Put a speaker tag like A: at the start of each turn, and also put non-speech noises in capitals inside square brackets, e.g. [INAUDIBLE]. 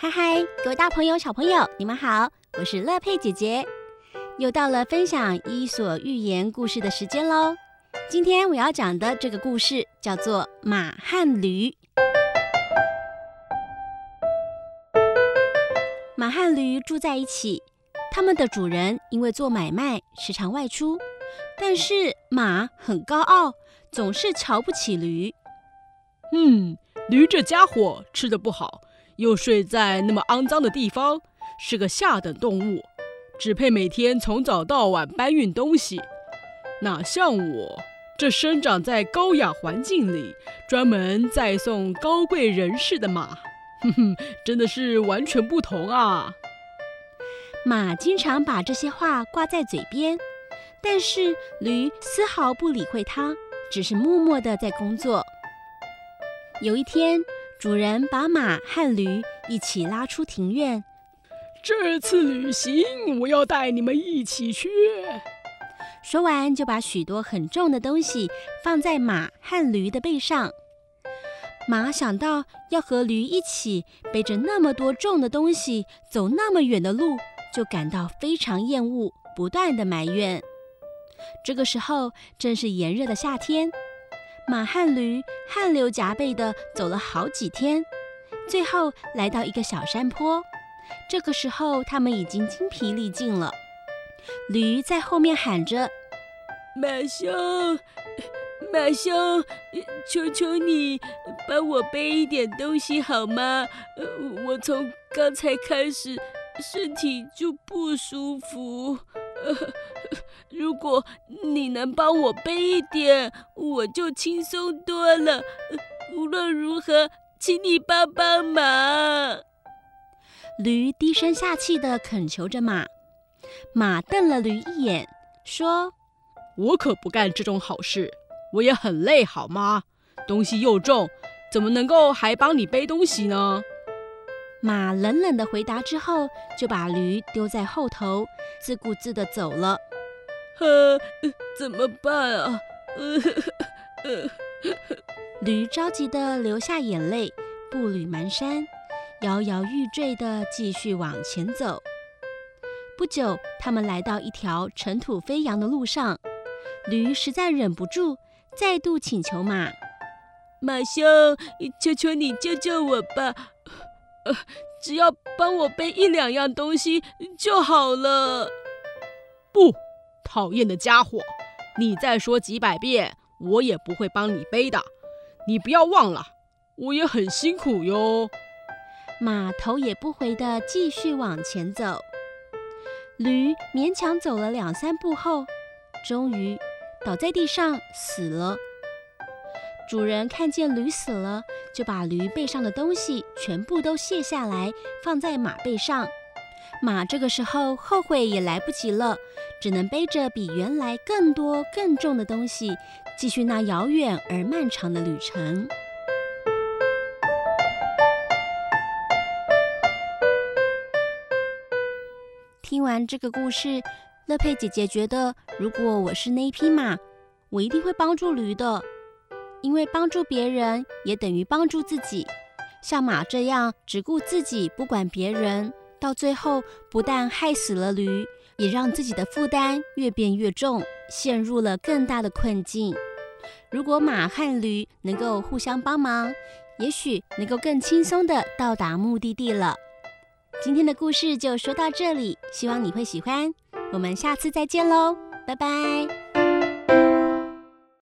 A: 嗨嗨，各位大朋友、小朋友，你们好，我是乐佩姐姐，又到了分享《伊索寓言》故事的时间喽。今天我要讲的这个故事叫做《马和驴》。马和驴住在一起，他们的主人因为做买卖时常外出，但是马很高傲，总是瞧不起驴。
B: 嗯，驴这家伙吃的不好。又睡在那么肮脏的地方，是个下等动物，只配每天从早到晚搬运东西。哪像我，这生长在高雅环境里，专门载送高贵人士的马，哼哼，真的是完全不同啊！
A: 马经常把这些话挂在嘴边，但是驴丝毫不理会它，只是默默地在工作。有一天，主人把马和驴一起拉出庭院。
B: 这次旅行，我要带你们一起去。
A: 说完，就把许多很重的东西放在马和驴的背上。马想到要和驴一起背着那么多重的东西走那么远的路，就感到非常厌恶，不断的埋怨。这个时候正是炎热的夏天。马和驴汗流浃背地走了好几天，最后来到一个小山坡。这个时候，他们已经精疲力尽了。驴在后面喊着：“
C: 马兄，马兄，求求你帮我背一点东西好吗？我从刚才开始身体就不舒服。” [LAUGHS] 如果你能帮我背一点，我就轻松多了。[LAUGHS] 无论如何，请你帮帮忙。
A: 驴低声下气的恳求着马。马瞪了驴一眼，说：“
B: 我可不干这种好事，我也很累，好吗？东西又重，怎么能够还帮你背东西呢？”
A: 马冷冷的回答之后，就把驴丢在后头，自顾自的走了。
C: 呃，怎么办啊？呃，呃，
A: 驴着急地流下眼泪，步履蹒跚，摇摇欲坠地继续往前走。不久，他们来到一条尘土飞扬的路上，驴实在忍不住，再度请求马：“
C: 马兄，求求你救救我吧！呃，只要帮我背一两样东西就好了。”
B: 不。讨厌的家伙，你再说几百遍，我也不会帮你背的。你不要忘了，我也很辛苦哟。
A: 马头也不回的继续往前走，驴勉强走了两三步后，终于倒在地上死了。主人看见驴死了，就把驴背上的东西全部都卸下来，放在马背上。马这个时候后悔也来不及了，只能背着比原来更多更重的东西，继续那遥远而漫长的旅程。听完这个故事，乐佩姐姐觉得，如果我是那匹马，我一定会帮助驴的，因为帮助别人也等于帮助自己。像马这样只顾自己，不管别人。到最后，不但害死了驴，也让自己的负担越变越重，陷入了更大的困境。如果马和驴能够互相帮忙，也许能够更轻松地到达目的地了。今天的故事就说到这里，希望你会喜欢。我们下次再见喽，拜拜。